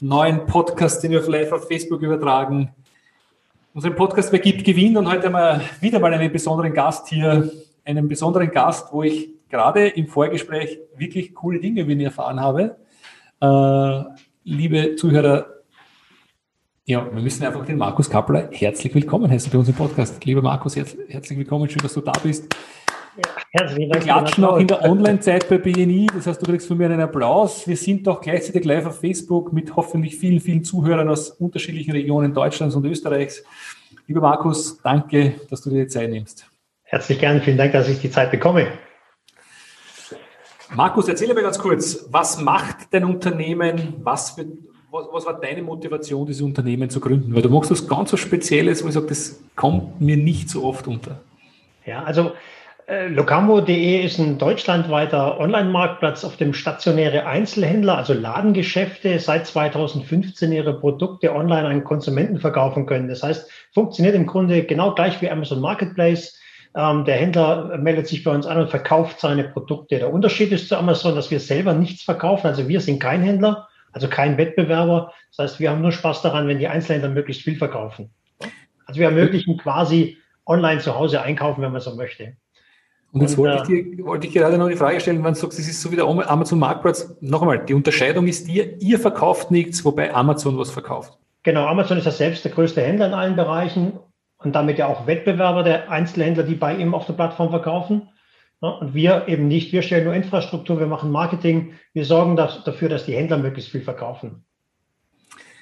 neuen Podcast, den wir live auf Facebook übertragen. Unseren Podcast Wer gibt, gewinnt und heute haben wir wieder mal einen besonderen Gast hier, einen besonderen Gast, wo ich gerade im Vorgespräch wirklich coole Dinge über ihn erfahren habe. Äh, liebe Zuhörer, ja, wir müssen einfach den Markus Kappler herzlich willkommen heißen bei uns Podcast. Lieber Markus, herzlich willkommen, schön, dass du da bist. Herzlichen Dank. Wir klatschen auch in der Online-Zeit bei BNI. Das heißt, du kriegst von mir einen Applaus. Wir sind doch gleichzeitig live auf Facebook mit hoffentlich vielen, vielen Zuhörern aus unterschiedlichen Regionen Deutschlands und Österreichs. Lieber Markus, danke, dass du dir die Zeit nimmst. Herzlich gern. Vielen Dank, dass ich die Zeit bekomme. Markus, erzähle mir ganz kurz, was macht dein Unternehmen? Was, was, was, war deine Motivation, dieses Unternehmen zu gründen? Weil du machst was ganz was Spezielles, wo ich sage, das kommt mir nicht so oft unter. Ja, also Locambo.de ist ein deutschlandweiter Online-Marktplatz, auf dem stationäre Einzelhändler, also Ladengeschäfte, seit 2015 ihre Produkte online an Konsumenten verkaufen können. Das heißt, funktioniert im Grunde genau gleich wie Amazon Marketplace. Ähm, der Händler meldet sich bei uns an und verkauft seine Produkte. Der Unterschied ist zu Amazon, dass wir selber nichts verkaufen. Also wir sind kein Händler, also kein Wettbewerber. Das heißt, wir haben nur Spaß daran, wenn die Einzelhändler möglichst viel verkaufen. Also wir ermöglichen quasi online zu Hause einkaufen, wenn man so möchte. Und jetzt und, wollte, ich dir, wollte ich gerade noch die Frage stellen, wenn du sagst, das ist so wie der Amazon Marktplatz. Noch einmal, die Unterscheidung ist dir, ihr verkauft nichts, wobei Amazon was verkauft. Genau, Amazon ist ja selbst der größte Händler in allen Bereichen und damit ja auch Wettbewerber der Einzelhändler, die bei ihm auf der Plattform verkaufen. und wir eben nicht. Wir stellen nur Infrastruktur, wir machen Marketing, wir sorgen dafür, dass die Händler möglichst viel verkaufen.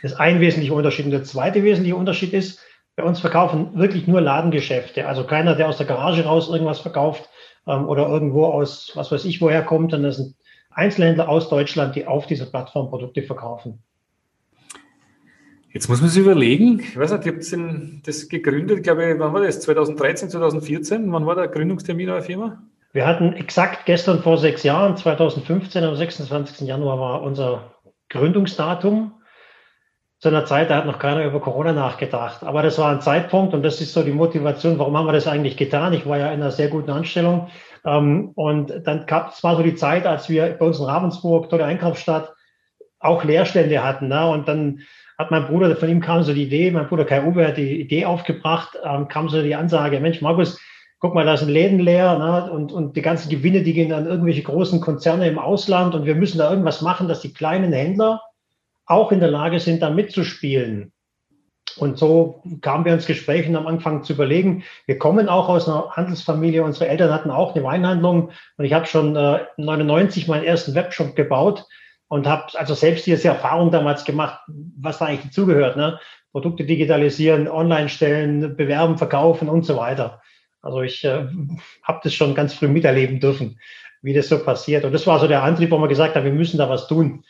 Das ist ein wesentlicher Unterschied. Und der zweite wesentliche Unterschied ist, bei uns verkaufen wirklich nur Ladengeschäfte. Also keiner, der aus der Garage raus irgendwas verkauft, ähm, oder irgendwo aus, was weiß ich, woher kommt. Und das sind Einzelhändler aus Deutschland, die auf dieser Plattform Produkte verkaufen. Jetzt muss man sich überlegen, ich weiß nicht, ihr habt das gegründet, glaube ich, wann war das? 2013, 2014? Wann war der Gründungstermin eurer Firma? Wir hatten exakt gestern vor sechs Jahren, 2015, am 26. Januar war unser Gründungsdatum zu einer Zeit, da hat noch keiner über Corona nachgedacht. Aber das war ein Zeitpunkt und das ist so die Motivation, warum haben wir das eigentlich getan? Ich war ja in einer sehr guten Anstellung. Ähm, und dann gab es mal so die Zeit, als wir bei uns in Ravensburg, tolle Einkaufsstadt, auch Leerstände hatten. Ne? Und dann hat mein Bruder, von ihm kam so die Idee, mein Bruder Kai Uwe hat die Idee aufgebracht, ähm, kam so die Ansage, Mensch, Markus, guck mal, da sind Läden leer ne? und, und die ganzen Gewinne, die gehen an irgendwelche großen Konzerne im Ausland und wir müssen da irgendwas machen, dass die kleinen Händler auch in der Lage sind, da mitzuspielen. Und so kamen wir ins Gespräch und haben angefangen zu überlegen, wir kommen auch aus einer Handelsfamilie, unsere Eltern hatten auch eine Weinhandlung und ich habe schon äh, 99 meinen ersten Webshop gebaut und habe also selbst diese Erfahrung damals gemacht, was da eigentlich dazugehört. Ne? Produkte digitalisieren, online stellen, bewerben, verkaufen und so weiter. Also ich äh, habe das schon ganz früh miterleben dürfen, wie das so passiert. Und das war so der Antrieb, wo man gesagt hat, wir müssen da was tun.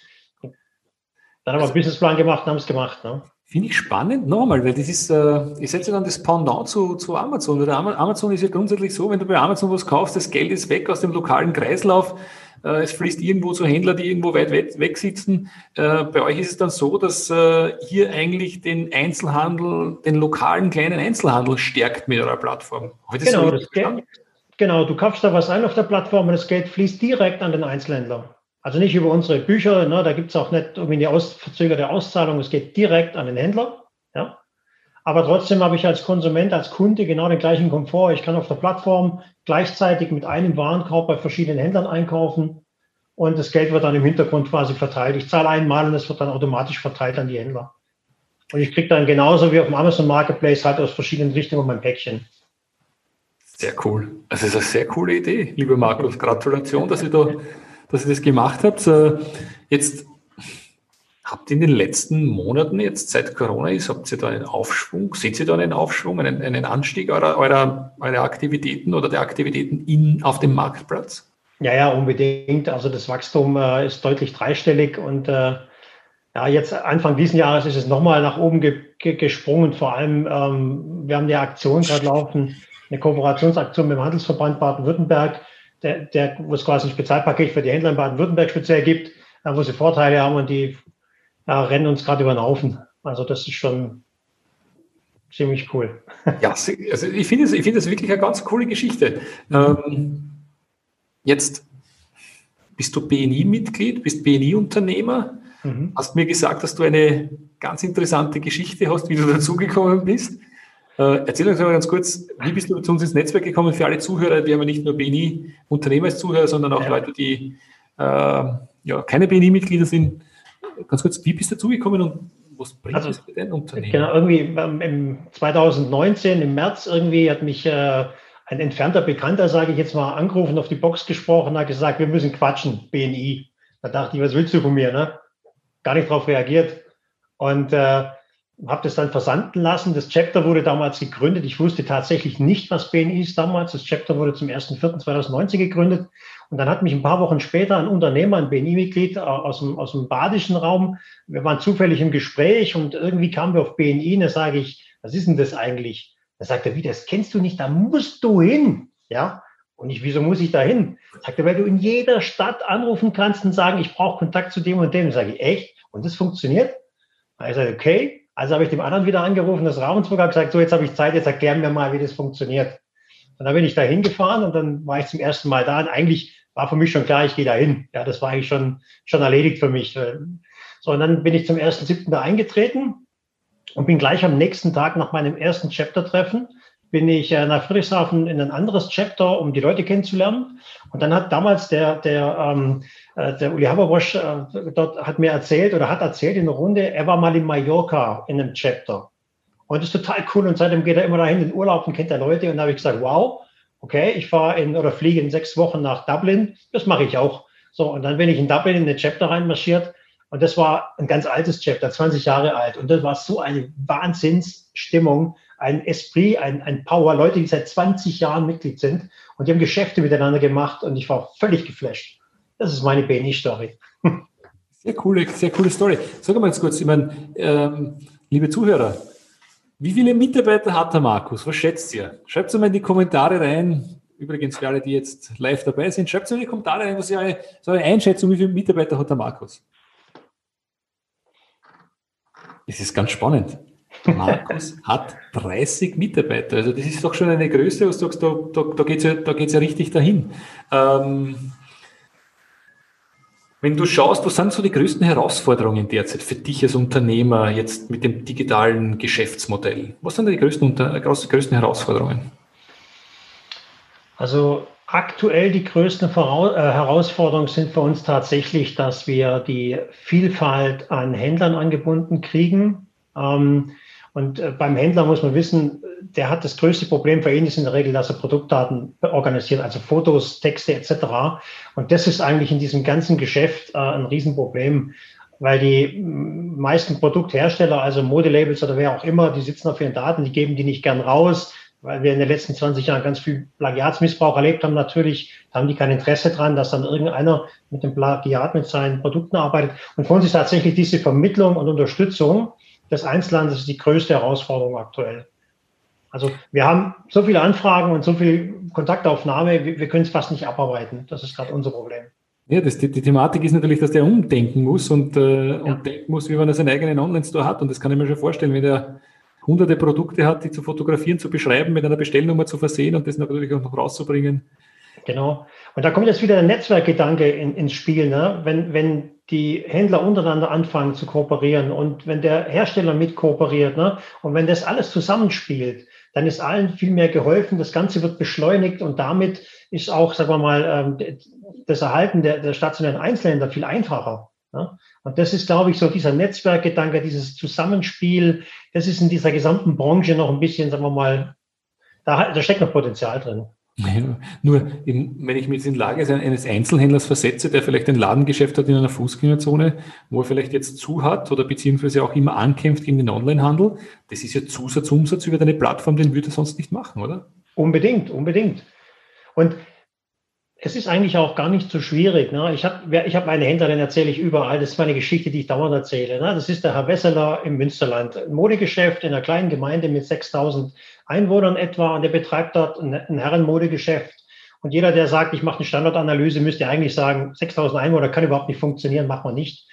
Dann haben wir einen Businessplan gemacht und haben es gemacht. Ne? Finde ich spannend, nochmal, weil das ist, äh, ich setze dann das Pendant zu, zu Amazon. Weil Amazon ist ja grundsätzlich so, wenn du bei Amazon was kaufst, das Geld ist weg aus dem lokalen Kreislauf. Äh, es fließt irgendwo zu Händlern, die irgendwo weit weg, weg sitzen. Äh, bei euch ist es dann so, dass äh, ihr eigentlich den Einzelhandel, den lokalen kleinen Einzelhandel stärkt mit eurer Plattform. Genau, das Geld, genau, du kaufst da was ein auf der Plattform und das Geld fließt direkt an den Einzelhändler. Also nicht über unsere Bücher, ne, da gibt es auch nicht irgendwie eine aus, verzögerte Auszahlung, es geht direkt an den Händler. Ja. Aber trotzdem habe ich als Konsument, als Kunde genau den gleichen Komfort. Ich kann auf der Plattform gleichzeitig mit einem Warenkorb bei verschiedenen Händlern einkaufen und das Geld wird dann im Hintergrund quasi verteilt. Ich zahle einmal und es wird dann automatisch verteilt an die Händler. Und ich kriege dann genauso wie auf dem Amazon Marketplace halt aus verschiedenen Richtungen mein Päckchen. Sehr cool. Das ist eine sehr coole Idee, lieber Markus. Gratulation, dass ihr da dass ihr das gemacht habt. Jetzt habt ihr in den letzten Monaten, jetzt seit Corona ist, habt ihr da einen Aufschwung? Seht ihr da einen Aufschwung, einen, einen Anstieg eurer, eurer, eurer Aktivitäten oder der Aktivitäten in, auf dem Marktplatz? Ja, ja, unbedingt. Also das Wachstum äh, ist deutlich dreistellig und äh, Ja, jetzt Anfang diesen Jahres ist es nochmal nach oben ge ge gesprungen. Vor allem, ähm, wir haben eine Aktion gerade laufen, eine Kooperationsaktion mit dem Handelsverband Baden-Württemberg, der, der, wo es quasi ein Spezialpaket für die Händler in Baden-Württemberg speziell gibt, äh, wo sie Vorteile haben und die ja, rennen uns gerade über den Haufen. Also das ist schon ziemlich cool. Ja, also ich finde es ich find wirklich eine ganz coole Geschichte. Ähm, jetzt bist du BNI-Mitglied, bist BNI-Unternehmer. Mhm. Hast mir gesagt, dass du eine ganz interessante Geschichte hast, wie du dazugekommen bist. Äh, erzähl uns mal ganz kurz, wie bist du zu uns ins Netzwerk gekommen für alle Zuhörer? Wir haben ja nicht nur BNI-Unternehmer als Zuhörer, sondern auch ja. Leute, die äh, ja, keine BNI-Mitglieder sind. Ganz kurz, wie bist du dazugekommen und was bringt also, das für dein Unternehmen? Genau, irgendwie im 2019, im März irgendwie, hat mich äh, ein entfernter Bekannter, sage ich jetzt mal, angerufen, auf die Box gesprochen, hat gesagt, wir müssen quatschen, BNI. Da dachte ich, was willst du von mir? Ne? gar nicht darauf reagiert und äh, habe das dann versanden lassen. Das Chapter wurde damals gegründet. Ich wusste tatsächlich nicht, was BNI ist damals. Das Chapter wurde zum 1.4.2019 gegründet. Und dann hat mich ein paar Wochen später ein Unternehmer, ein BNI-Mitglied äh, aus dem, aus dem badischen Raum, wir waren zufällig im Gespräch und irgendwie kamen wir auf BNI. Und da sage ich, was ist denn das eigentlich? Da sagt er, wie, das kennst du nicht, da musst du hin. Ja, und ich, wieso muss ich da hin? Sagt er, weil du in jeder Stadt anrufen kannst und sagen, ich brauche Kontakt zu dem und dem. Sage ich, echt? Und das funktioniert? Da ich sage, okay. Also habe ich dem anderen wieder angerufen, das Ravensburg, habe gesagt, so jetzt habe ich Zeit, jetzt erklären wir mal, wie das funktioniert. Und dann bin ich da hingefahren und dann war ich zum ersten Mal da. Und eigentlich war für mich schon klar, ich gehe da hin. Ja, das war eigentlich schon, schon erledigt für mich. So, und dann bin ich zum ersten siebten da eingetreten und bin gleich am nächsten Tag nach meinem ersten Chapter-Treffen bin ich äh, nach Friedrichshafen in ein anderes Chapter, um die Leute kennenzulernen. Und dann hat damals der, der, ähm, äh, der Uli Haberbosch äh, dort hat mir erzählt oder hat erzählt in der Runde, er war mal in Mallorca in einem Chapter. Und das ist total cool. Und seitdem geht er immer dahin in den Urlaub und kennt er Leute. Und da habe ich gesagt, wow, okay, ich fahre in oder fliege in sechs Wochen nach Dublin. Das mache ich auch. So, und dann bin ich in Dublin in den Chapter reinmarschiert. Und das war ein ganz altes Chapter, 20 Jahre alt. Und das war so eine Wahnsinnsstimmung ein Esprit, ein, ein Power, Leute, die seit 20 Jahren Mitglied sind und die haben Geschäfte miteinander gemacht und ich war völlig geflasht. Das ist meine BNI-Story. Sehr coole, sehr coole Story. Sag mal jetzt kurz, ich meine, ähm, liebe Zuhörer, wie viele Mitarbeiter hat der Markus? Was schätzt ihr? Schreibt es mal in die Kommentare rein. Übrigens für alle, die jetzt live dabei sind, schreibt es in die Kommentare rein, was ihr eure, so eine Einschätzung, wie viele Mitarbeiter hat der Markus? Es ist ganz spannend. Markus hat 30 Mitarbeiter. Also das ist doch schon eine Größe, wo du sagst, da, da, da geht es ja, ja richtig dahin. Ähm, wenn du schaust, was sind so die größten Herausforderungen derzeit für dich als Unternehmer jetzt mit dem digitalen Geschäftsmodell? Was sind die größten, größten Herausforderungen? Also aktuell die größten äh, Herausforderungen sind für uns tatsächlich, dass wir die Vielfalt an Händlern angebunden kriegen. Ähm, und äh, beim Händler muss man wissen, der hat das größte Problem für ihn ist in der Regel, dass er Produktdaten organisiert, also Fotos, Texte etc. Und das ist eigentlich in diesem ganzen Geschäft äh, ein Riesenproblem, weil die meisten Produkthersteller, also Modelabels oder wer auch immer, die sitzen auf ihren Daten, die geben die nicht gern raus, weil wir in den letzten 20 Jahren ganz viel Plagiatsmissbrauch erlebt haben. Natürlich haben die kein Interesse dran, dass dann irgendeiner mit dem Plagiat mit seinen Produkten arbeitet. Und für uns ist tatsächlich diese Vermittlung und Unterstützung des Einzelhandels ist die größte Herausforderung aktuell. Also wir haben so viele Anfragen und so viel Kontaktaufnahme, wir, wir können es fast nicht abarbeiten. Das ist gerade unser Problem. Ja, das, die, die, Thematik ist natürlich, dass der umdenken muss und, äh, ja. und denken muss, wie man seinen eigenen Online-Store hat. Und das kann ich mir schon vorstellen, wenn der hunderte Produkte hat, die zu fotografieren, zu beschreiben, mit einer Bestellnummer zu versehen und das natürlich auch noch rauszubringen. Genau. Und da kommt jetzt wieder der Netzwerkgedanke in, ins Spiel. Ne? Wenn, wenn die Händler untereinander anfangen zu kooperieren und wenn der Hersteller mit kooperiert ne? und wenn das alles zusammenspielt, dann ist allen viel mehr geholfen. Das Ganze wird beschleunigt und damit ist auch, sagen wir mal, ähm, das Erhalten der, der stationären Einzelhändler viel einfacher. Ne? Und das ist, glaube ich, so dieser Netzwerkgedanke, dieses Zusammenspiel, das ist in dieser gesamten Branche noch ein bisschen, sagen wir mal, da, da steckt noch Potenzial drin. Nur, in, wenn ich mich jetzt in Lage eines Einzelhändlers versetze, der vielleicht ein Ladengeschäft hat in einer Fußgängerzone, wo er vielleicht jetzt zu hat oder beziehungsweise auch immer ankämpft gegen den Onlinehandel, das ist ja Zusatzumsatz über deine Plattform, den würde er sonst nicht machen, oder? Unbedingt, unbedingt. Und es ist eigentlich auch gar nicht so schwierig. Ne? Ich habe ich hab meine Händler, den erzähle ich überall. Das ist meine Geschichte, die ich dauernd erzähle. Ne? Das ist der Herr Wesseler im Münsterland. Ein Modegeschäft in einer kleinen Gemeinde mit 6000 Einwohnern etwa. Und der betreibt dort ein, ein Herrenmodegeschäft. Und jeder, der sagt, ich mache eine Standardanalyse, müsste eigentlich sagen, 6000 Einwohner kann überhaupt nicht funktionieren, macht man nicht.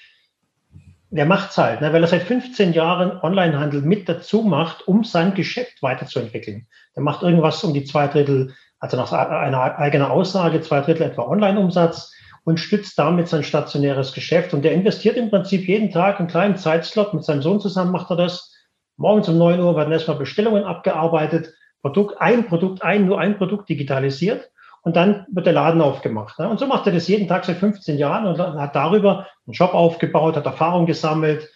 Der macht's halt, ne? weil er seit 15 Jahren Onlinehandel mit dazu macht, um sein Geschäft weiterzuentwickeln. Der macht irgendwas um die zwei Drittel also nach einer eigenen Aussage zwei Drittel etwa Online-Umsatz und stützt damit sein stationäres Geschäft. Und der investiert im Prinzip jeden Tag einen kleinen Zeitslot. Mit seinem Sohn zusammen macht er das. Morgens um neun Uhr werden erstmal Bestellungen abgearbeitet, Produkt, ein Produkt, ein, nur ein Produkt digitalisiert. Und dann wird der Laden aufgemacht. Und so macht er das jeden Tag seit 15 Jahren und hat darüber einen Shop aufgebaut, hat Erfahrung gesammelt,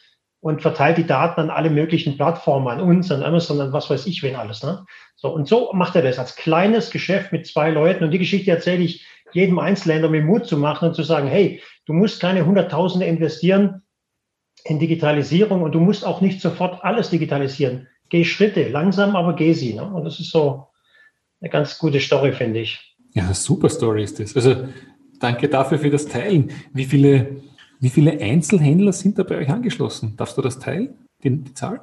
und verteilt die Daten an alle möglichen Plattformen, an uns, an Amazon, an was weiß ich wen alles. Ne? So, und so macht er das als kleines Geschäft mit zwei Leuten. Und die Geschichte erzähle ich jedem Einzelländer, um Mut zu machen und zu sagen, hey, du musst keine Hunderttausende investieren in Digitalisierung und du musst auch nicht sofort alles digitalisieren. Geh Schritte, langsam, aber geh sie. Ne? Und das ist so eine ganz gute Story, finde ich. Ja, super Story ist das. Also danke dafür für das Teilen. Wie viele wie viele Einzelhändler sind da bei euch angeschlossen? Darfst du das teilen, die, die Zahl?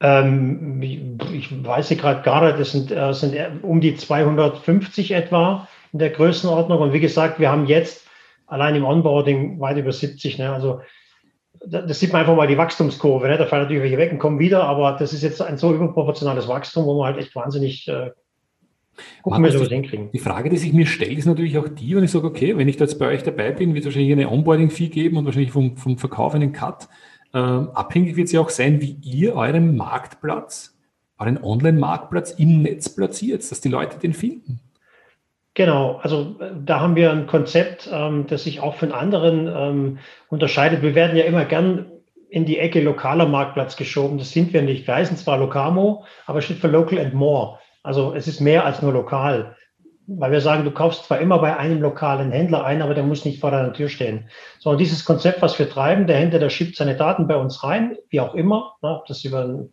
Ähm, ich weiß gerade gar nicht, das sind, äh, sind um die 250 etwa in der Größenordnung. Und wie gesagt, wir haben jetzt allein im Onboarding weit über 70. Ne? Also das sieht man einfach mal die Wachstumskurve. Ne? Da fallen natürlich welche weg und kommen wieder, aber das ist jetzt ein so überproportionales Wachstum, wo man halt echt wahnsinnig äh, Gucken wir, was hinkriegen. Die Frage, die sich mir stellt, ist natürlich auch die, wenn ich sage, okay, wenn ich da jetzt bei euch dabei bin, wird es wahrscheinlich eine Onboarding-Fee geben und wahrscheinlich vom, vom Verkauf einen Cut. Ähm, abhängig wird es ja auch sein, wie ihr euren Marktplatz, euren Online-Marktplatz im Netz platziert, dass die Leute den finden. Genau, also äh, da haben wir ein Konzept, ähm, das sich auch von anderen ähm, unterscheidet. Wir werden ja immer gern in die Ecke lokaler Marktplatz geschoben. Das sind wir nicht. Wir heißen zwar Locamo, aber steht für Local and More. Also es ist mehr als nur lokal. Weil wir sagen, du kaufst zwar immer bei einem lokalen Händler ein, aber der muss nicht vor deiner Tür stehen. So, und dieses Konzept, was wir treiben, der Händler, der schiebt seine Daten bei uns rein, wie auch immer, ne, ob das über einen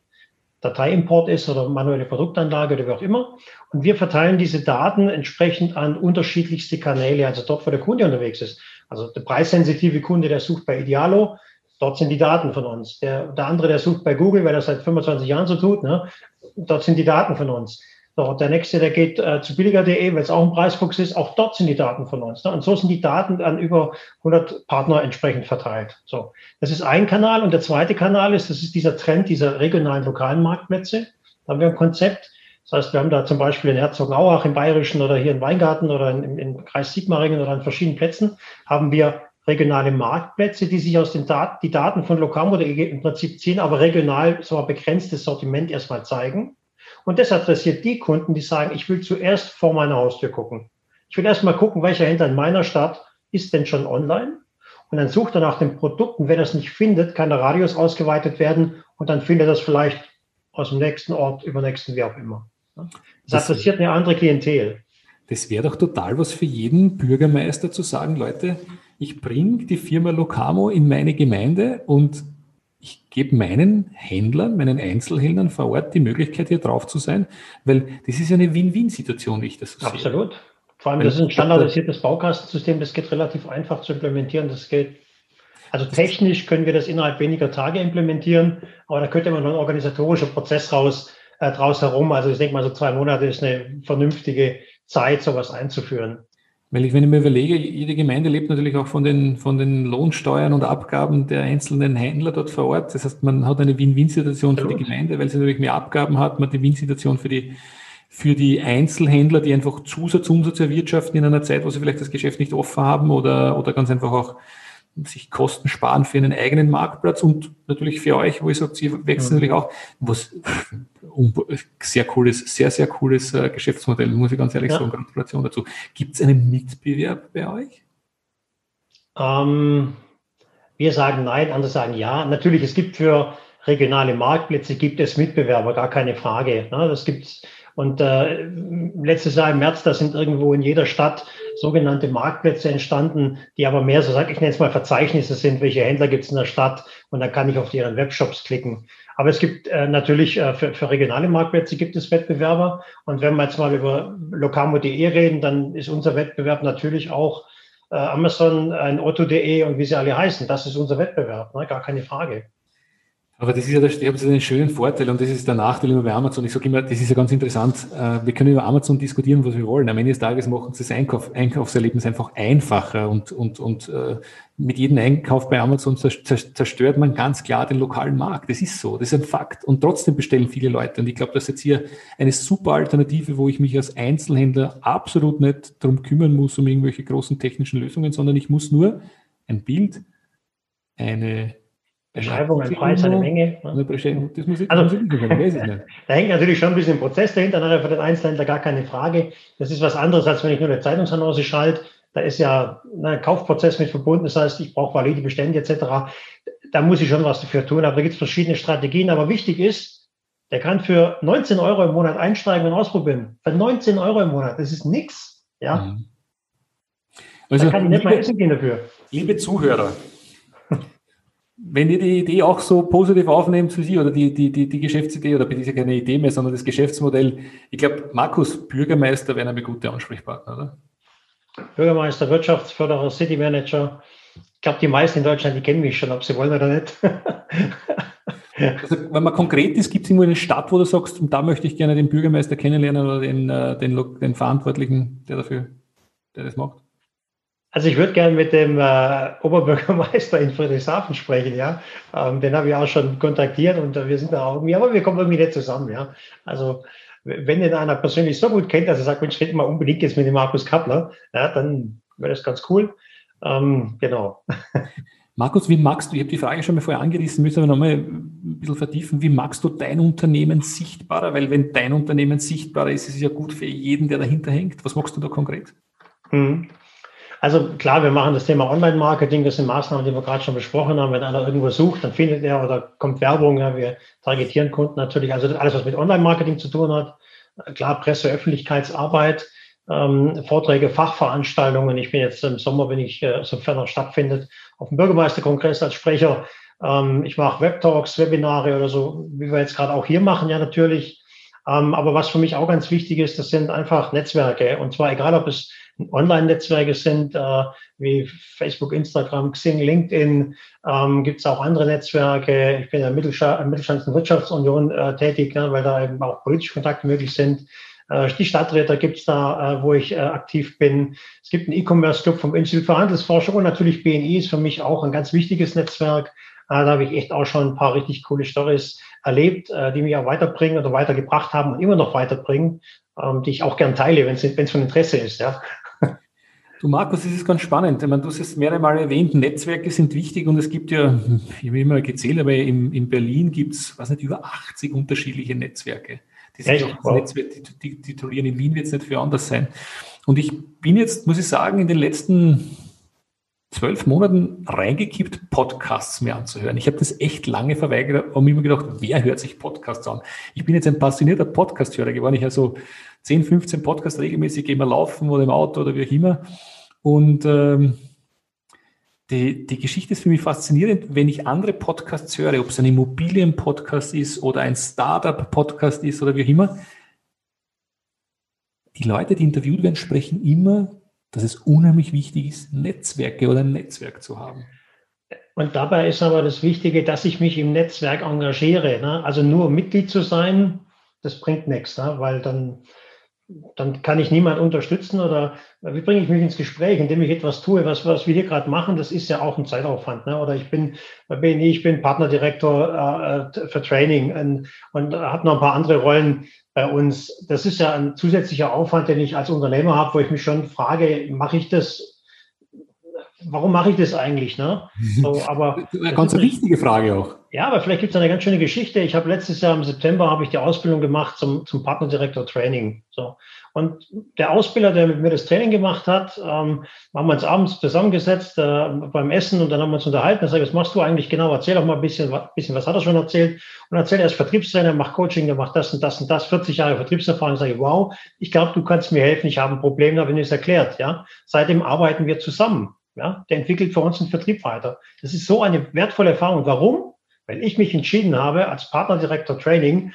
Dateiimport ist oder manuelle Produktanlage oder wie auch immer. Und wir verteilen diese Daten entsprechend an unterschiedlichste Kanäle, also dort, wo der Kunde unterwegs ist. Also der preissensitive Kunde, der sucht bei Idealo, dort sind die Daten von uns. Der, der andere, der sucht bei Google, weil er seit 25 Jahren so tut, ne, dort sind die Daten von uns. So, der nächste, der geht äh, zu billiger.de, weil es auch ein Preisfuchs ist. Auch dort sind die Daten von uns. Ne? Und so sind die Daten an über 100 Partner entsprechend verteilt. So, das ist ein Kanal. Und der zweite Kanal ist, das ist dieser Trend dieser regionalen, lokalen Marktplätze. Da haben wir ein Konzept. Das heißt, wir haben da zum Beispiel in Herzogenaurach im Bayerischen oder hier in Weingarten oder in, im Kreis Sigmaringen oder an verschiedenen Plätzen haben wir regionale Marktplätze, die sich aus den Daten, die Daten von Locamo.de im Prinzip ziehen, aber regional so ein begrenztes Sortiment erstmal zeigen. Und das adressiert die Kunden, die sagen, ich will zuerst vor meiner Haustür gucken. Ich will erst mal gucken, welcher Händler in meiner Stadt ist denn schon online. Und dann sucht er nach dem Produkt und wenn er es nicht findet, kann der Radius ausgeweitet werden und dann findet er es vielleicht aus dem nächsten Ort, übernächsten, wie auch immer. Das adressiert eine andere Klientel. Das wäre doch total was für jeden Bürgermeister zu sagen, Leute, ich bringe die Firma Locamo in meine Gemeinde und ich gebe meinen Händlern, meinen Einzelhändlern vor Ort die Möglichkeit, hier drauf zu sein, weil das ist eine Win-Win-Situation, wie ich das so Absolut. Sehe. Vor allem, das ist ein standardisiertes Baukastensystem, das geht relativ einfach zu implementieren. Das geht, also technisch können wir das innerhalb weniger Tage implementieren, aber da könnte man noch ein organisatorischer Prozess raus, äh, draus herum. Also ich denke mal, so zwei Monate ist eine vernünftige Zeit, sowas einzuführen. Weil ich, wenn ich mir überlege, jede Gemeinde lebt natürlich auch von den, von den Lohnsteuern und Abgaben der einzelnen Händler dort vor Ort. Das heißt, man hat eine Win-Win-Situation für die Gemeinde, weil sie natürlich mehr Abgaben hat. Man hat die Win-Situation für die, für die Einzelhändler, die einfach Zusatzumsatz erwirtschaften in einer Zeit, wo sie vielleicht das Geschäft nicht offen haben oder, oder ganz einfach auch sich Kosten sparen für einen eigenen Marktplatz und natürlich für euch, wo ich sage, sie wechseln natürlich auch, was sehr cooles, sehr, sehr cooles äh, Geschäftsmodell, muss ich ganz ehrlich ja. sagen. Gratulation dazu. Gibt es einen Mitbewerb bei euch? Ähm, wir sagen nein, andere sagen ja. Natürlich, es gibt für regionale Marktplätze gibt es Mitbewerber, gar keine Frage. Ne? Das gibt's Und äh, letztes Jahr im März, da sind irgendwo in jeder Stadt sogenannte Marktplätze entstanden, die aber mehr so, sag ich nenne es mal Verzeichnisse sind, welche Händler gibt es in der Stadt und dann kann ich auf deren Webshops klicken. Aber es gibt äh, natürlich äh, für, für regionale Marktplätze gibt es Wettbewerber und wenn wir jetzt mal über locamo.de reden, dann ist unser Wettbewerb natürlich auch äh, Amazon, ein Otto.de und wie sie alle heißen. Das ist unser Wettbewerb, ne? gar keine Frage. Aber das ist ja, ich habe einen schönen Vorteil und das ist der Nachteil immer bei Amazon. Ich sage immer, das ist ja ganz interessant. Äh, wir können über Amazon diskutieren, was wir wollen. Am Ende des Tages machen sie das Einkauf, Einkaufserlebnis einfach einfacher und, und, und äh, mit jedem Einkauf bei Amazon zerstört man ganz klar den lokalen Markt. Das ist so, das ist ein Fakt. Und trotzdem bestellen viele Leute. Und ich glaube, das ist jetzt hier eine super Alternative, wo ich mich als Einzelhändler absolut nicht darum kümmern muss, um irgendwelche großen technischen Lösungen, sondern ich muss nur ein Bild, eine Beschreibung, ein Preis, eine Menge. Ne? Das muss ich, also, muss ich nicht, weiß ich nicht. da hängt natürlich schon ein bisschen Prozess dahinter, nachher für den Einzelhändler gar keine Frage. Das ist was anderes, als wenn ich nur eine Zeitungsannonce schalte. Da ist ja ne, ein Kaufprozess mit verbunden, das heißt, ich brauche valide Bestände etc. Da muss ich schon was dafür tun, aber da gibt es verschiedene Strategien. Aber wichtig ist, der kann für 19 Euro im Monat einsteigen und ausprobieren. Für 19 Euro im Monat, das ist nichts. Ja? Mhm. Also, da kann ich nicht mal essen gehen dafür. Liebe Zuhörer, wenn ihr die Idee auch so positiv aufnehmt für Sie oder die, die, die, die Geschäftsidee oder bitte keine Idee mehr, sondern das Geschäftsmodell, ich glaube, Markus Bürgermeister wäre ein guter Ansprechpartner, oder? Bürgermeister, Wirtschaftsförderer, City Manager. Ich glaube, die meisten in Deutschland, die kennen mich schon, ob sie wollen oder nicht. also, wenn man konkret ist, gibt es irgendwo eine Stadt, wo du sagst, und da möchte ich gerne den Bürgermeister kennenlernen oder den, äh, den, den Verantwortlichen, der dafür, der das macht? Also ich würde gerne mit dem äh, Oberbürgermeister in Friedrichshafen sprechen, ja. Ähm, den habe ich auch schon kontaktiert und äh, wir sind da auch irgendwie, aber wir kommen irgendwie nicht zusammen, ja. Also wenn den einer persönlich so gut kennt, dass er sagt, Mensch, reden mal unbedingt jetzt mit dem Markus Kappler, ja, dann wäre das ganz cool. Ähm, genau. Markus, wie magst du, ich habe die Frage schon mal vorher angerissen, müssen wir nochmal ein bisschen vertiefen, wie magst du dein Unternehmen sichtbarer? Weil wenn dein Unternehmen sichtbarer ist, ist es ja gut für jeden, der dahinter hängt. Was magst du da konkret? Hm. Also klar, wir machen das Thema Online-Marketing, das sind Maßnahmen, die wir gerade schon besprochen haben. Wenn einer irgendwo sucht, dann findet er oder kommt Werbung. Ja, wir targetieren Kunden natürlich. Also alles, was mit Online-Marketing zu tun hat. Klar, Presse, Öffentlichkeitsarbeit, ähm, Vorträge, Fachveranstaltungen. Ich bin jetzt im Sommer, wenn ich, äh, sofern er stattfindet, auf dem Bürgermeisterkongress als Sprecher. Ähm, ich mache Webtalks, Webinare oder so, wie wir jetzt gerade auch hier machen, ja natürlich. Ähm, aber was für mich auch ganz wichtig ist, das sind einfach Netzwerke. Und zwar egal, ob es Online-Netzwerke sind, äh, wie Facebook, Instagram, Xing, LinkedIn, ähm, gibt es auch andere Netzwerke. Ich bin in der Mittelstands- und Wirtschaftsunion äh, tätig, ja, weil da eben auch politische Kontakte möglich sind. Äh, die Stadträte gibt es da, äh, wo ich äh, aktiv bin. Es gibt einen E-Commerce-Club vom Institut für Handelsforschung und natürlich BNI ist für mich auch ein ganz wichtiges Netzwerk. Äh, da habe ich echt auch schon ein paar richtig coole Stories erlebt, die mich auch weiterbringen oder weitergebracht haben und immer noch weiterbringen, ähm, die ich auch gern teile, wenn es von Interesse ist. Ja. Du Markus, das ist ganz spannend. Ich meine, du hast es mehrere Mal erwähnt, Netzwerke sind wichtig und es gibt ja, ich habe immer gezählt, aber in, in Berlin gibt es, was nicht, über 80 unterschiedliche Netzwerke. Die sind auch wow. Netzwerk die titulieren. In Wien wird es nicht für anders sein. Und ich bin jetzt, muss ich sagen, in den letzten zwölf Monaten reingekippt, Podcasts mir anzuhören. Ich habe das echt lange verweigert und mir immer gedacht, wer hört sich Podcasts an? Ich bin jetzt ein passionierter Podcast-Hörer geworden. Ich habe so 10, 15 Podcasts regelmäßig immer laufen oder im Auto oder wie auch immer. Und ähm, die, die Geschichte ist für mich faszinierend, wenn ich andere Podcasts höre, ob es ein Immobilien-Podcast ist oder ein Startup-Podcast ist oder wie auch immer. Die Leute, die interviewt werden, sprechen immer, dass es unheimlich wichtig ist, Netzwerke oder ein Netzwerk zu haben. Und dabei ist aber das Wichtige, dass ich mich im Netzwerk engagiere. Ne? Also nur Mitglied zu sein, das bringt nichts, ne? weil dann dann kann ich niemand unterstützen oder wie bringe ich mich ins Gespräch, indem ich etwas tue, was, was wir hier gerade machen, das ist ja auch ein Zeitaufwand. Ne? Oder ich bin bei BNI, ich bin Partnerdirektor äh, für Training und, und habe noch ein paar andere Rollen bei uns. Das ist ja ein zusätzlicher Aufwand, den ich als Unternehmer habe, wo ich mich schon frage, mache ich das warum mache ich das eigentlich? Ne? So, aber eine ganz eine wichtige Frage auch. Ja, aber vielleicht gibt es eine ganz schöne Geschichte. Ich habe letztes Jahr im September habe ich die Ausbildung gemacht zum, zum Partnerdirektor Training. So. Und der Ausbilder, der mit mir das Training gemacht hat, ähm, haben wir uns abends zusammengesetzt äh, beim Essen und dann haben wir uns unterhalten. Da sage ich, was machst du eigentlich genau? Erzähl doch mal ein bisschen, was, bisschen, was hat er schon erzählt? Und erzählt, er ist Vertriebstrainer, macht Coaching, der macht das und das und das, 40 Jahre Vertriebserfahrung. Ich sage, wow, ich glaube, du kannst mir helfen, ich habe ein Problem, da habe ich es erklärt. Ja? Seitdem arbeiten wir zusammen. Ja? Der entwickelt für uns einen Vertrieb weiter. Das ist so eine wertvolle Erfahrung. Warum? Weil ich mich entschieden habe, als Partnerdirektor Training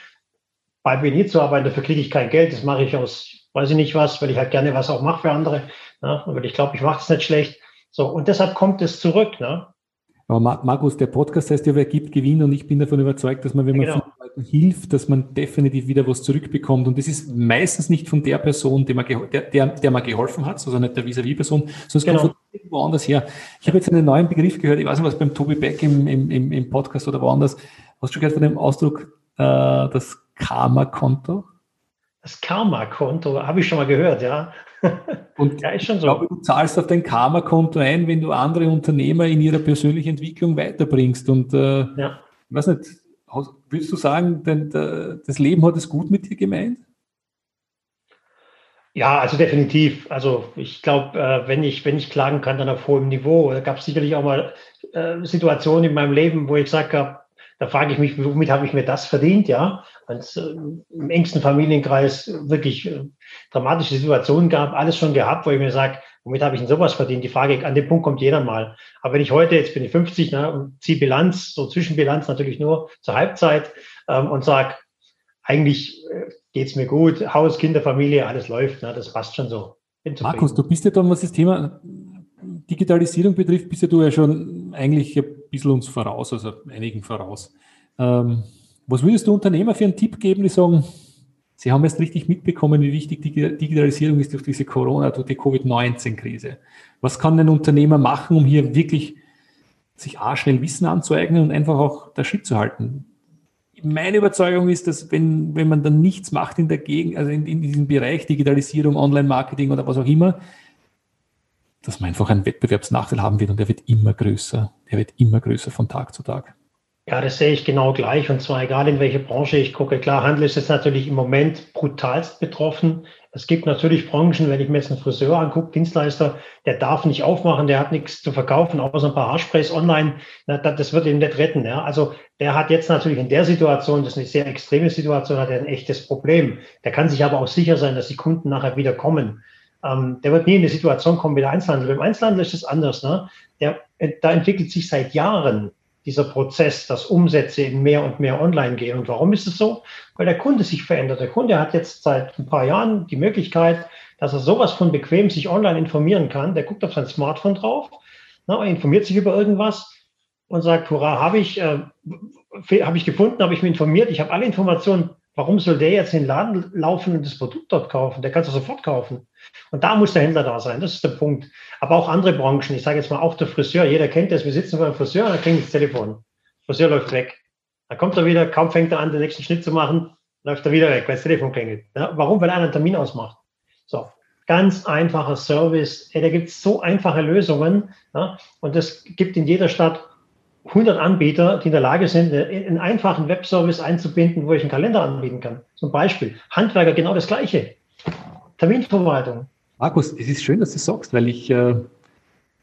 bei BNI zu arbeiten, dafür kriege ich kein Geld. Das mache ich aus weiß ich nicht was, weil ich halt gerne was auch mache für andere. Ne? Weil ich glaube, ich mache es nicht schlecht. So, und deshalb kommt es zurück. Ne? Aber Markus, der Podcast heißt ja, wer gibt, gewinnt. Und ich bin davon überzeugt, dass man, wenn man ja, genau. Hilft, dass man definitiv wieder was zurückbekommt. Und das ist meistens nicht von der Person, der, man der, der, man geholfen hat, also nicht der Vis-à-vis-Person, sondern es genau. kommt von irgendwo anders her. Ich habe jetzt einen neuen Begriff gehört, ich weiß nicht, was beim Tobi Beck im, im, im Podcast oder woanders. Hast du gehört von dem Ausdruck, äh, das Karma-Konto? Das Karma-Konto, habe ich schon mal gehört, ja. Und ja, ist schon so. Ich glaube, du zahlst auf dein Karma-Konto ein, wenn du andere Unternehmer in ihrer persönlichen Entwicklung weiterbringst. Und äh, ja. ich weiß nicht, würdest du sagen, denn, das Leben hat es gut mit dir gemeint? Ja, also definitiv. Also ich glaube, äh, wenn ich wenn ich klagen kann, dann auf hohem Niveau. Da gab es sicherlich auch mal äh, Situationen in meinem Leben, wo ich gesagt habe, da frage ich mich, womit habe ich mir das verdient, ja? Wenn es äh, im engsten Familienkreis wirklich äh, dramatische Situationen gab, alles schon gehabt, wo ich mir sage, womit habe ich denn sowas verdient? Die Frage, an dem Punkt kommt jeder mal. Aber wenn ich heute, jetzt bin ich 50, ne, und ziehe Bilanz, so Zwischenbilanz natürlich nur zur Halbzeit ähm, und sage, eigentlich äh, geht's mir gut, Haus, Kinder, Familie, alles läuft, ne, das passt schon so. Markus, du bist ja dann, was das Thema Digitalisierung betrifft, bist ja du ja schon eigentlich ein bisschen uns voraus, also einigen voraus. Ähm, was würdest du Unternehmer für einen Tipp geben, die sagen, sie haben jetzt richtig mitbekommen, wie wichtig die Digitalisierung ist durch diese Corona, durch die Covid-19-Krise. Was kann ein Unternehmer machen, um hier wirklich sich A, schnell Wissen anzueignen und einfach auch der Schritt zu halten? Meine Überzeugung ist, dass wenn, wenn man dann nichts macht in der Gegend, also in, in diesem Bereich Digitalisierung, Online-Marketing oder was auch immer, dass man einfach einen Wettbewerbsnachteil haben wird und der wird immer größer. Der wird immer größer von Tag zu Tag. Ja, das sehe ich genau gleich. Und zwar egal in welche Branche ich gucke. Klar, Handel ist jetzt natürlich im Moment brutalst betroffen. Es gibt natürlich Branchen, wenn ich mir jetzt einen Friseur angucke, Dienstleister, der darf nicht aufmachen, der hat nichts zu verkaufen, außer ein paar Haarsprays online. Das wird ihn nicht retten. Ja. Also der hat jetzt natürlich in der Situation, das ist eine sehr extreme Situation, hat er ein echtes Problem. Der kann sich aber auch sicher sein, dass die Kunden nachher wieder kommen. Ähm, der wird nie in eine Situation kommen wie der Einzelhandel. Beim Einzelhandel ist es anders. Ne? Der, äh, da entwickelt sich seit Jahren dieser Prozess, dass Umsätze in mehr und mehr online gehen. Und warum ist es so? Weil der Kunde sich verändert. Der Kunde hat jetzt seit ein paar Jahren die Möglichkeit, dass er sowas von bequem sich online informieren kann. Der guckt auf sein Smartphone drauf, ne, informiert sich über irgendwas und sagt, hurra, habe ich, äh, habe ich gefunden, habe ich mich informiert, ich habe alle Informationen Warum soll der jetzt in den Laden laufen und das Produkt dort kaufen? Der kann es sofort kaufen. Und da muss der Händler da sein. Das ist der Punkt. Aber auch andere Branchen. Ich sage jetzt mal auch der Friseur. Jeder kennt das. Wir sitzen einem Friseur und da klingelt das Telefon. Friseur läuft weg. Dann kommt er wieder, kaum fängt er an, den nächsten Schnitt zu machen, läuft er wieder weg, weil das Telefon klingelt. Ja, warum? Weil einer einen Termin ausmacht. So. Ganz einfacher Service. Ey, da gibt es so einfache Lösungen. Ja, und das gibt in jeder Stadt 100 Anbieter, die in der Lage sind, einen einfachen Webservice einzubinden, wo ich einen Kalender anbieten kann. Zum Beispiel Handwerker genau das Gleiche. Terminverwaltung. Markus, es ist schön, dass du sagst, weil ich, äh,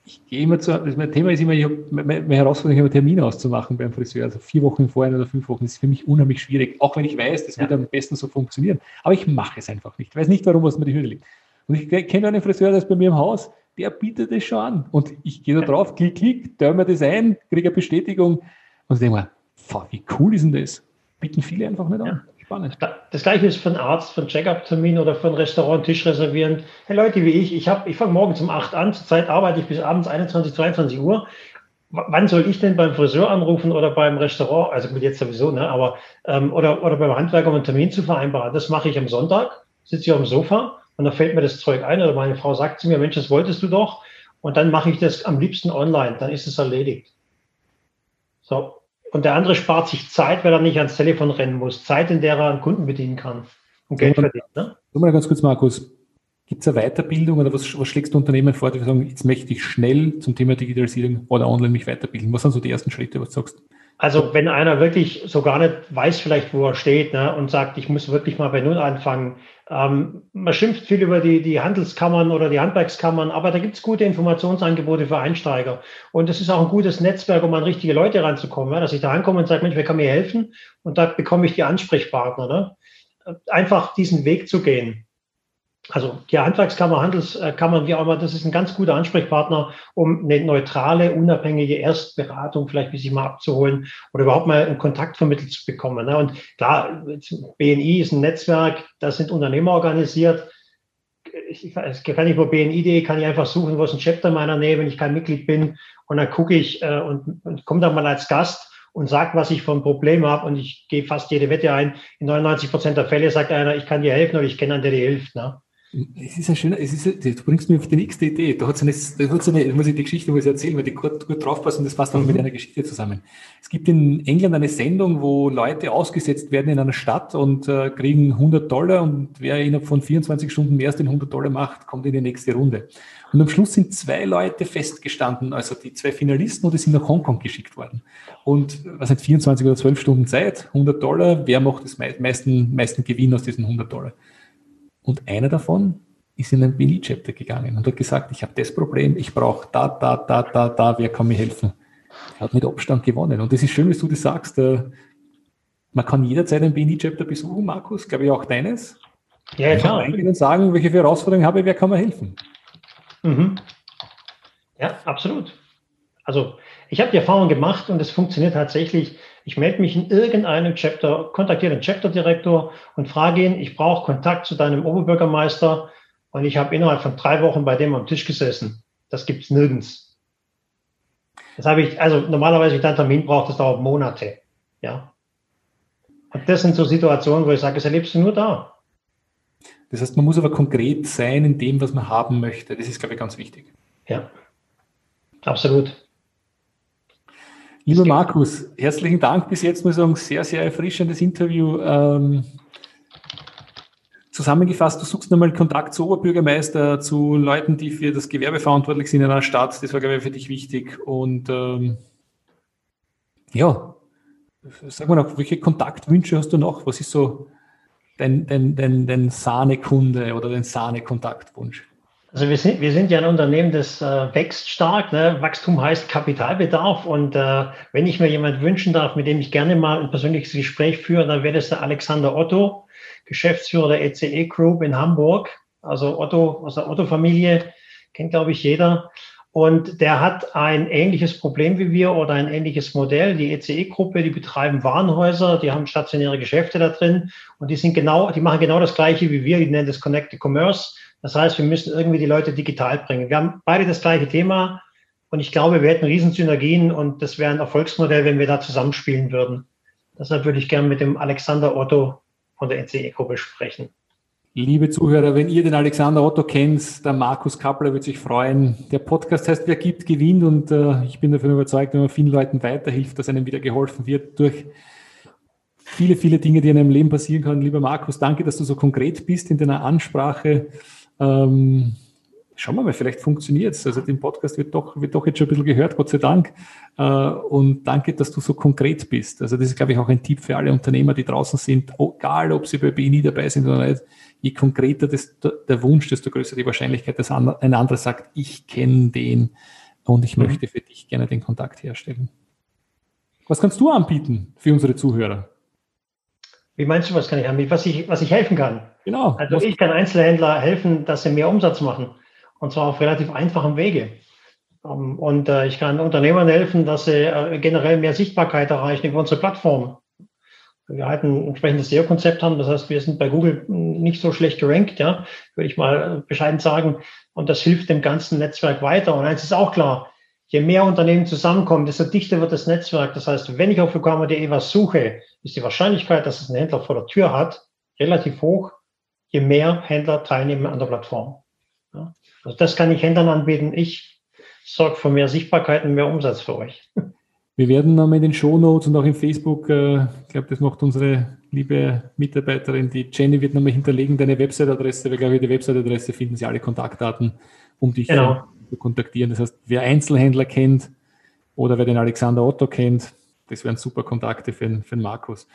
ich gehe immer zu, mein Thema ist immer, ich habe meine Herausforderung, immer Termine auszumachen beim Friseur. Also vier Wochen vorher oder fünf Wochen das ist für mich unheimlich schwierig, auch wenn ich weiß, das ja. wird am besten so funktionieren. Aber ich mache es einfach nicht. Ich weiß nicht, warum, was mir die Hürde liegt. Und ich kenne einen Friseur, der ist bei mir im Haus, der bietet es schon an. Und ich gehe da drauf, klick, klick, teile mir das ein, kriege eine Bestätigung und denke mir, wie cool ist denn das? Bieten viele einfach nicht an. Spannend. Das gleiche ist für einen Arzt, für einen Check-up-Termin oder für ein Restaurant Tisch reservieren. Hey Leute wie ich, ich, ich fange morgens um 8 an, zurzeit arbeite ich bis abends 21, 22 Uhr. Wann soll ich denn beim Friseur anrufen oder beim Restaurant, also gut, jetzt sowieso, ne, aber ähm, oder, oder beim Handwerker, um einen Termin zu vereinbaren? Das mache ich am Sonntag, sitze ich auf dem Sofa und da fällt mir das Zeug ein oder meine Frau sagt zu mir, Mensch, das wolltest du doch. Und dann mache ich das am liebsten online, dann ist es erledigt. So. Und der andere spart sich Zeit, weil er nicht ans Telefon rennen muss. Zeit, in der er einen Kunden bedienen kann und Geld verdient. Ne? mal ganz kurz, Markus. Gibt es eine Weiterbildung oder was, was schlägst du Unternehmen vor, die sagen, jetzt möchte ich schnell zum Thema Digitalisierung oder online mich weiterbilden? Was sind so die ersten Schritte, was du sagst? Also wenn einer wirklich so gar nicht weiß vielleicht, wo er steht ne, und sagt, ich muss wirklich mal bei Null anfangen. Ähm, man schimpft viel über die, die Handelskammern oder die Handwerkskammern, aber da gibt es gute Informationsangebote für Einsteiger. Und es ist auch ein gutes Netzwerk, um an richtige Leute ranzukommen. Ja, dass ich da ankomme und sage, Mensch, wer kann mir helfen? Und da bekomme ich die Ansprechpartner. Ne? Einfach diesen Weg zu gehen also die Handwerkskammer, Handelskammer, wie auch immer, das ist ein ganz guter Ansprechpartner, um eine neutrale, unabhängige Erstberatung vielleicht wie sich mal abzuholen oder überhaupt mal einen Kontakt vermittelt zu bekommen. Ne? Und klar, BNI ist ein Netzwerk, da sind Unternehmer organisiert. Ich, kann ich über BNI.de, kann ich einfach suchen, wo ist ein Chapter meiner Nähe, wenn ich kein Mitglied bin. Und dann gucke ich äh, und, und komme dann mal als Gast und sage, was ich für ein Problem habe. Und ich gehe fast jede Wette ein. In 99 Prozent der Fälle sagt einer, ich kann dir helfen oder ich kenne einen, der dir hilft. Ne? Es ist ein schöner, es ist, du bringst mir auf die nächste Idee. Da hat es eine, da hat's eine, muss ich die Geschichte muss ich erzählen, weil die gut, gut draufpasst und das passt auch mhm. mit einer Geschichte zusammen. Es gibt in England eine Sendung, wo Leute ausgesetzt werden in einer Stadt und äh, kriegen 100 Dollar und wer innerhalb von 24 Stunden mehr als den 100 Dollar macht, kommt in die nächste Runde. Und am Schluss sind zwei Leute festgestanden, also die zwei Finalisten, und die sind nach Hongkong geschickt worden. Und was sind 24 oder 12 Stunden Zeit, 100 Dollar, wer macht das meisten, meisten Gewinn aus diesen 100 Dollar? Und einer davon ist in ein BNI-Chapter gegangen und hat gesagt, ich habe das Problem, ich brauche da, da, da, da, da, wer kann mir helfen? Er hat mit Abstand gewonnen. Und das ist schön, wie du das sagst. Äh, man kann jederzeit ein BNI-Chapter besuchen, Markus, glaube ich auch deines. Ja, klar. Eingehen und sagen, welche Herausforderungen habe ich, wer kann mir helfen? Mhm. Ja, absolut. Also ich habe die Erfahrung gemacht und es funktioniert tatsächlich. Ich melde mich in irgendeinem Chapter, kontaktiere den Chapter-Direktor und frage ihn, ich brauche Kontakt zu deinem Oberbürgermeister und ich habe innerhalb von drei Wochen bei dem am Tisch gesessen. Das gibt es nirgends. Das habe ich, also normalerweise, wenn ich einen Termin brauche, das dauert Monate. Ja. Und das sind so Situationen, wo ich sage, das erlebst du nur da. Das heißt, man muss aber konkret sein in dem, was man haben möchte. Das ist, glaube ich, ganz wichtig. Ja, absolut. Lieber Markus, herzlichen Dank bis jetzt, muss ich sagen, sehr, sehr erfrischendes Interview. Ähm, zusammengefasst, du suchst nochmal Kontakt zu Oberbürgermeister, zu Leuten, die für das Gewerbe verantwortlich sind in einer Stadt. Das war, glaube ich, für dich wichtig. Und ähm, ja, sag mal noch, welche Kontaktwünsche hast du noch? Was ist so dein, dein, dein, dein Sahnekunde oder dein Sahne-Kontaktwunsch? Also wir sind, wir sind ja ein Unternehmen, das äh, wächst stark. Ne? Wachstum heißt Kapitalbedarf. Und äh, wenn ich mir jemand wünschen darf, mit dem ich gerne mal ein persönliches Gespräch führe, dann wäre das der Alexander Otto, Geschäftsführer der ECE Group in Hamburg. Also Otto aus der Otto-Familie, kennt, glaube ich, jeder. Und der hat ein ähnliches Problem wie wir oder ein ähnliches Modell. Die ECE-Gruppe, die betreiben Warenhäuser, die haben stationäre Geschäfte da drin und die sind genau, die machen genau das Gleiche wie wir. Die nennen das Connected Commerce. Das heißt, wir müssen irgendwie die Leute digital bringen. Wir haben beide das gleiche Thema und ich glaube, wir hätten Riesensynergien und das wäre ein Erfolgsmodell, wenn wir da zusammenspielen würden. Deshalb würde ich gerne mit dem Alexander Otto von der NCE-Gruppe sprechen. Liebe Zuhörer, wenn ihr den Alexander Otto kennt, der Markus Kappler wird sich freuen. Der Podcast heißt Wer gibt, gewinnt und äh, ich bin davon überzeugt, wenn man vielen Leuten weiterhilft, dass einem wieder geholfen wird durch viele, viele Dinge, die in einem Leben passieren können. Lieber Markus, danke, dass du so konkret bist in deiner Ansprache. Ähm, schauen wir mal, vielleicht funktioniert es. Also den Podcast wird doch, wird doch jetzt schon ein bisschen gehört, Gott sei Dank. Äh, und danke, dass du so konkret bist. Also das ist, glaube ich, auch ein Tipp für alle Unternehmer, die draußen sind, egal ob sie bei BNI dabei sind oder nicht. Je konkreter das, der Wunsch, desto größer die Wahrscheinlichkeit, dass ein anderer sagt, ich kenne den und ich mhm. möchte für dich gerne den Kontakt herstellen. Was kannst du anbieten für unsere Zuhörer? Wie meinst du, was kann ich anbieten? Was ich, was ich helfen kann? Genau. Also ich kann Einzelhändler helfen, dass sie mehr Umsatz machen. Und zwar auf relativ einfachem Wege. Ähm, und äh, ich kann Unternehmern helfen, dass sie äh, generell mehr Sichtbarkeit erreichen über unsere Plattform. Wir halt ein entsprechendes SEO-Konzept haben. Das heißt, wir sind bei Google nicht so schlecht gerankt, ja, würde ich mal bescheiden sagen. Und das hilft dem ganzen Netzwerk weiter. Und eins ist auch klar, je mehr Unternehmen zusammenkommen, desto dichter wird das Netzwerk. Das heißt, wenn ich auf Lugama.de was suche, ist die Wahrscheinlichkeit, dass es ein Händler vor der Tür hat, relativ hoch, je mehr Händler teilnehmen an der Plattform. Ja. Also das kann ich Händlern anbieten. Ich sorge für mehr Sichtbarkeit und mehr Umsatz für euch. Wir werden nochmal in den Show Notes und auch im Facebook, äh, ich glaube, das macht unsere liebe Mitarbeiterin, die Jenny, wird nochmal hinterlegen, deine Website-Adresse, weil, glaube ich, die Website-Adresse finden Sie alle Kontaktdaten, um dich genau. zu kontaktieren. Das heißt, wer Einzelhändler kennt oder wer den Alexander Otto kennt, das wären super Kontakte für für den Markus.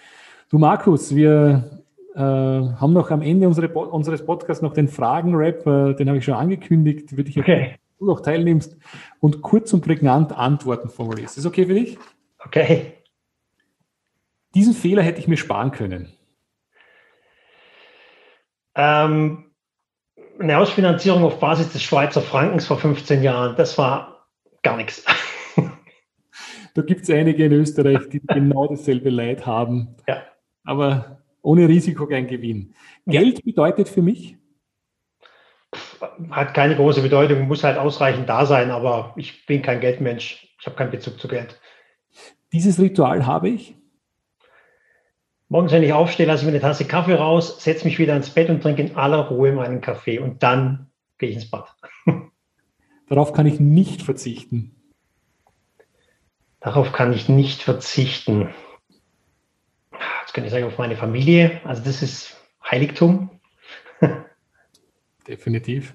Du Markus, wir äh, haben noch am Ende unsere, unseres Podcasts noch den Fragen-Rap, äh, den habe ich schon angekündigt, würde ich okay. du noch teilnimmst und kurz und prägnant Antworten formulierst. Ist das okay für dich? Okay. Diesen Fehler hätte ich mir sparen können. Ähm, eine Ausfinanzierung auf Basis des Schweizer Frankens vor 15 Jahren, das war gar nichts. Da gibt es einige in Österreich, die genau dasselbe Leid haben. Ja. Aber ohne Risiko kein Gewinn. Geld bedeutet für mich? Hat keine große Bedeutung, muss halt ausreichend da sein, aber ich bin kein Geldmensch. Ich habe keinen Bezug zu Geld. Dieses Ritual habe ich? Morgens, wenn ich aufstehe, lasse ich mir eine Tasse Kaffee raus, setze mich wieder ins Bett und trinke in aller Ruhe meinen Kaffee und dann gehe ich ins Bad. Darauf kann ich nicht verzichten. Darauf kann ich nicht verzichten jetzt könnte ich sagen, auf meine Familie. Also das ist Heiligtum. Definitiv.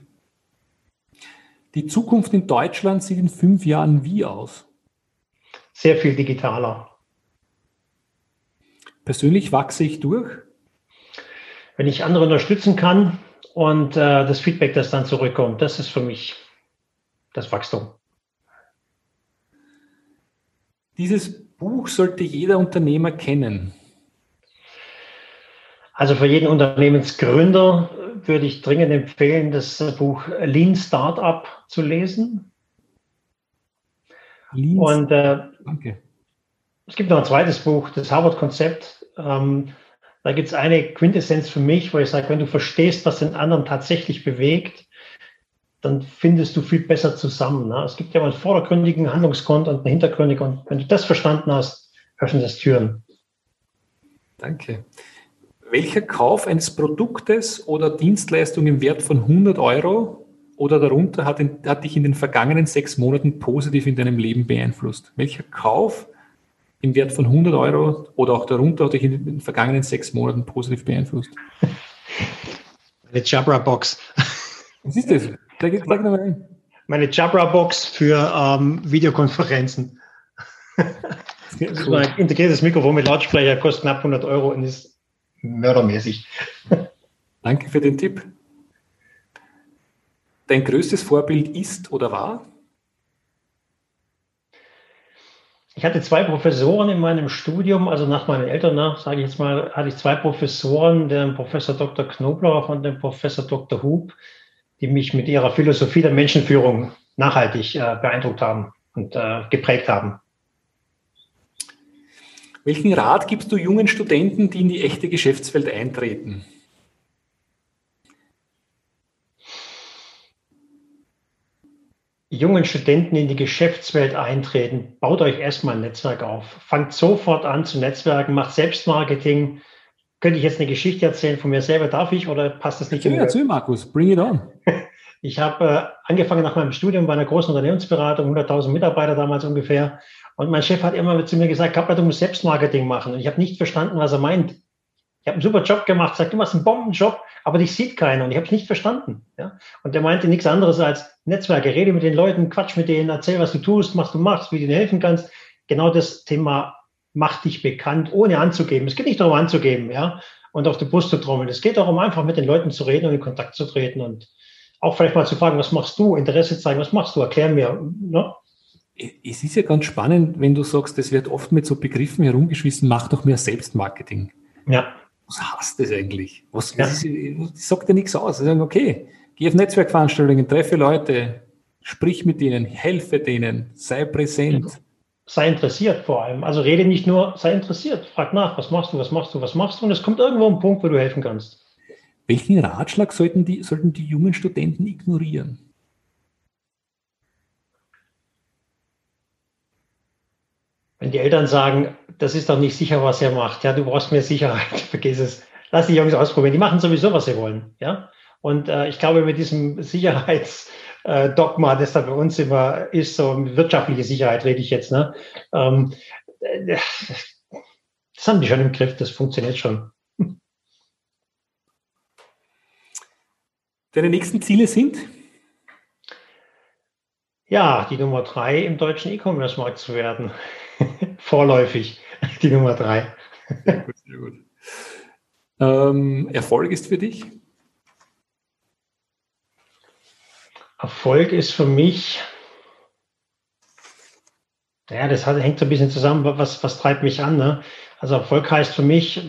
Die Zukunft in Deutschland sieht in fünf Jahren wie aus? Sehr viel digitaler. Persönlich wachse ich durch? Wenn ich andere unterstützen kann und äh, das Feedback, das dann zurückkommt, das ist für mich das Wachstum. Dieses Buch sollte jeder Unternehmer kennen. Also für jeden Unternehmensgründer würde ich dringend empfehlen, das Buch Lean Startup zu lesen. Lean Und äh, Danke. es gibt noch ein zweites Buch, das Harvard-Konzept. Ähm, da gibt es eine Quintessenz für mich, wo ich sage, wenn du verstehst, was den anderen tatsächlich bewegt, dann findest du viel besser zusammen. Ne? Es gibt ja mal einen vordergründigen Handlungsgrund und einen hintergründigen. Und wenn du das verstanden hast, öffnen das Türen. Danke. Welcher Kauf eines Produktes oder Dienstleistung im Wert von 100 Euro oder darunter hat, in, hat dich in den vergangenen sechs Monaten positiv in deinem Leben beeinflusst? Welcher Kauf im Wert von 100 Euro oder auch darunter hat dich in den vergangenen sechs Monaten positiv beeinflusst? Eine Jabra-Box. Was ist das? Sag, sag mal Meine Jabra-Box für ähm, Videokonferenzen. Cool. Ein integriertes Mikrofon mit Lautsprecher kostet knapp 100 Euro und ist mördermäßig. Danke für den Tipp. Dein größtes Vorbild ist oder war? Ich hatte zwei Professoren in meinem Studium, also nach meinen Eltern nach, sage ich jetzt mal, hatte ich zwei Professoren, den Professor Dr. Knoblauch und den Professor Dr. Hub, die mich mit ihrer Philosophie der Menschenführung nachhaltig äh, beeindruckt haben und äh, geprägt haben. Welchen Rat gibst du jungen Studenten, die in die echte Geschäftswelt eintreten? jungen Studenten in die Geschäftswelt eintreten, baut euch erstmal ein Netzwerk auf. Fangt sofort an zu Netzwerken, macht Selbstmarketing. Könnte ich jetzt eine Geschichte erzählen von mir selber? Darf ich oder passt das nicht? Erzähl, erzähl Markus, bring it on. Ich habe äh, angefangen nach meinem Studium bei einer großen Unternehmensberatung, 100.000 Mitarbeiter damals ungefähr. Und mein Chef hat immer zu mir gesagt, Kappler, du musst Selbstmarketing machen. Und ich habe nicht verstanden, was er meint. Ich habe einen super Job gemacht, sagt, du machst einen Bombenjob, aber dich sieht keiner. Und ich habe es nicht verstanden. Ja? Und der meinte nichts anderes als Netzwerke. Rede mit den Leuten, quatsch mit denen, erzähl, was du tust, was du machst, wie du dir helfen kannst. Genau das Thema macht dich bekannt, ohne anzugeben. Es geht nicht darum anzugeben, ja, und auf die Brust zu trommeln. Es geht darum, einfach mit den Leuten zu reden und in Kontakt zu treten und auch vielleicht mal zu fragen, was machst du? Interesse zeigen, was machst du? Erklär mir. Ne? Es ist ja ganz spannend, wenn du sagst, es wird oft mit so Begriffen herumgeschmissen, mach doch mehr Selbstmarketing. Ja. Was heißt das eigentlich? Was, ja. was ist, sagt ja nichts aus. Sie sagen, okay, geh auf Netzwerkveranstaltungen, treffe Leute, sprich mit ihnen, helfe denen, sei präsent. Sei interessiert vor allem. Also rede nicht nur, sei interessiert. Frag nach, was machst du, was machst du, was machst du? Und es kommt irgendwo ein Punkt, wo du helfen kannst. Welchen Ratschlag sollten die, sollten die jungen Studenten ignorieren? Wenn die Eltern sagen, das ist doch nicht sicher, was er macht, ja, du brauchst mehr Sicherheit, vergiss es. Lass die Jungs ausprobieren. Die machen sowieso, was sie wollen, ja. Und äh, ich glaube, mit diesem Sicherheitsding äh, das da bei uns immer ist, so wirtschaftliche Sicherheit rede ich jetzt. Ne? Ähm, äh, das haben die schon im Griff, das funktioniert schon. Deine nächsten Ziele sind? Ja, die Nummer drei im deutschen E-Commerce-Markt zu werden. Vorläufig die Nummer drei. Sehr gut, sehr gut. Ähm, Erfolg ist für dich? Erfolg ist für mich, ja, das hängt so ein bisschen zusammen, was, was treibt mich an. Ne? Also Erfolg heißt für mich,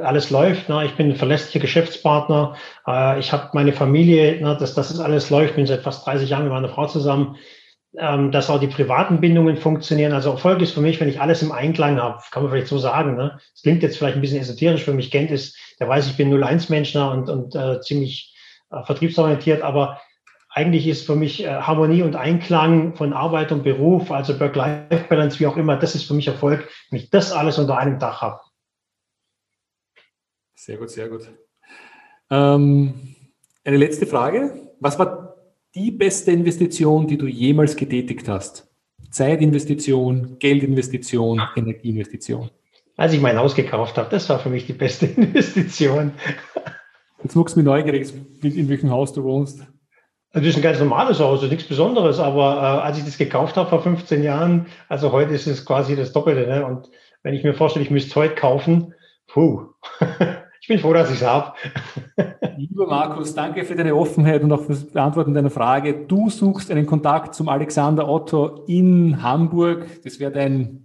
alles läuft. Ne? Ich bin ein verlässlicher Geschäftspartner. Äh, ich habe meine Familie, ne? dass das alles läuft. Ich bin seit fast 30 Jahren mit meiner Frau zusammen. Ähm, dass auch die privaten Bindungen funktionieren. Also Erfolg ist für mich, wenn ich alles im Einklang habe, kann man vielleicht so sagen. Ne? Das klingt jetzt vielleicht ein bisschen esoterisch, für mich kennt ist, der weiß, ich bin 0-1-Mensch ne? und, und äh, ziemlich äh, vertriebsorientiert, aber eigentlich ist für mich äh, Harmonie und Einklang von Arbeit und Beruf, also Work-Life-Balance, wie auch immer, das ist für mich Erfolg, wenn ich das alles unter einem Dach habe. Sehr gut, sehr gut. Ähm, eine letzte Frage. Was war die beste Investition, die du jemals getätigt hast? Zeitinvestition, Geldinvestition, Energieinvestition? Als ich mein Haus gekauft habe, das war für mich die beste Investition. Jetzt muckst du mich neugierig, in welchem Haus du wohnst. Das ist ein ganz normales Haus, nichts Besonderes, aber äh, als ich das gekauft habe vor 15 Jahren, also heute ist es quasi das Doppelte. Ne? Und wenn ich mir vorstelle, ich müsste es heute kaufen, puh, ich bin froh, dass ich es habe. Lieber Markus, danke für deine Offenheit und auch für das Beantworten deiner Frage. Du suchst einen Kontakt zum Alexander Otto in Hamburg. Das wäre dein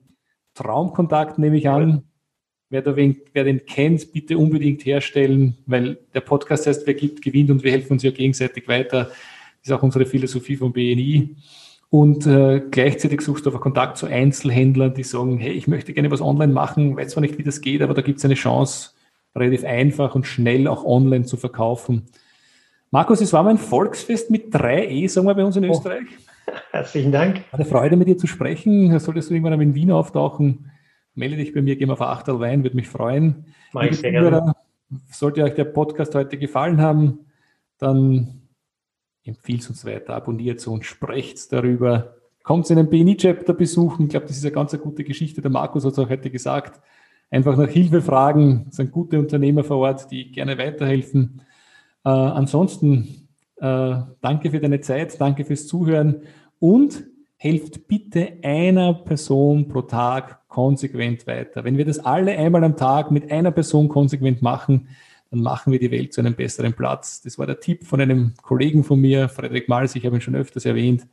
Traumkontakt, nehme ich an. Wer, da wen, wer den kennt, bitte unbedingt herstellen, weil der Podcast heißt, wer gibt, gewinnt und wir helfen uns ja gegenseitig weiter. Das ist auch unsere Philosophie vom BNI. Und äh, gleichzeitig suchst du aber Kontakt zu Einzelhändlern, die sagen, hey, ich möchte gerne was online machen, weiß zwar nicht, wie das geht, aber da gibt es eine Chance, relativ einfach und schnell auch online zu verkaufen. Markus, es war mein Volksfest mit drei E, sagen wir bei uns in oh. Österreich. Herzlichen Dank. Eine Freude, mit dir zu sprechen. Solltest du irgendwann in Wien auftauchen, melde dich bei mir, geh mal auf Achtel Wein, würde mich freuen. Mach ich sehr gerne. Sollte euch der Podcast heute gefallen haben, dann empfiehlt es uns weiter, abonniert es und sprecht darüber. Kommt in den BNI-Chapter besuchen. Ich glaube, das ist eine ganz gute Geschichte. Der Markus hat es auch heute gesagt. Einfach nach Hilfe fragen. Das sind gute Unternehmer vor Ort, die gerne weiterhelfen. Äh, ansonsten äh, danke für deine Zeit, danke fürs Zuhören und helft bitte einer Person pro Tag konsequent weiter. Wenn wir das alle einmal am Tag mit einer Person konsequent machen, dann machen wir die Welt zu einem besseren Platz. Das war der Tipp von einem Kollegen von mir, Frederik Mals, ich habe ihn schon öfters erwähnt.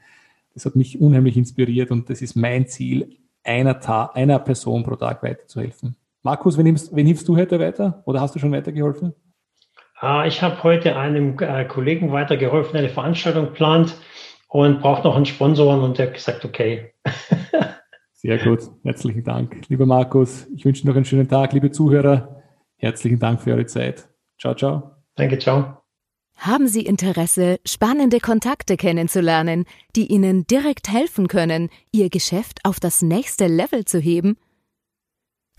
Das hat mich unheimlich inspiriert und das ist mein Ziel, einer, Ta einer Person pro Tag weiterzuhelfen. Markus, wen hilfst, wen hilfst du heute weiter oder hast du schon weitergeholfen? Ah, ich habe heute einem äh, Kollegen weitergeholfen, eine Veranstaltung plant und braucht noch einen Sponsor und der hat gesagt, okay. Sehr gut, herzlichen Dank. Lieber Markus, ich wünsche noch einen schönen Tag. Liebe Zuhörer, herzlichen Dank für eure Zeit. Ciao, ciao. Danke, ciao. Haben Sie Interesse, spannende Kontakte kennenzulernen, die Ihnen direkt helfen können, Ihr Geschäft auf das nächste Level zu heben?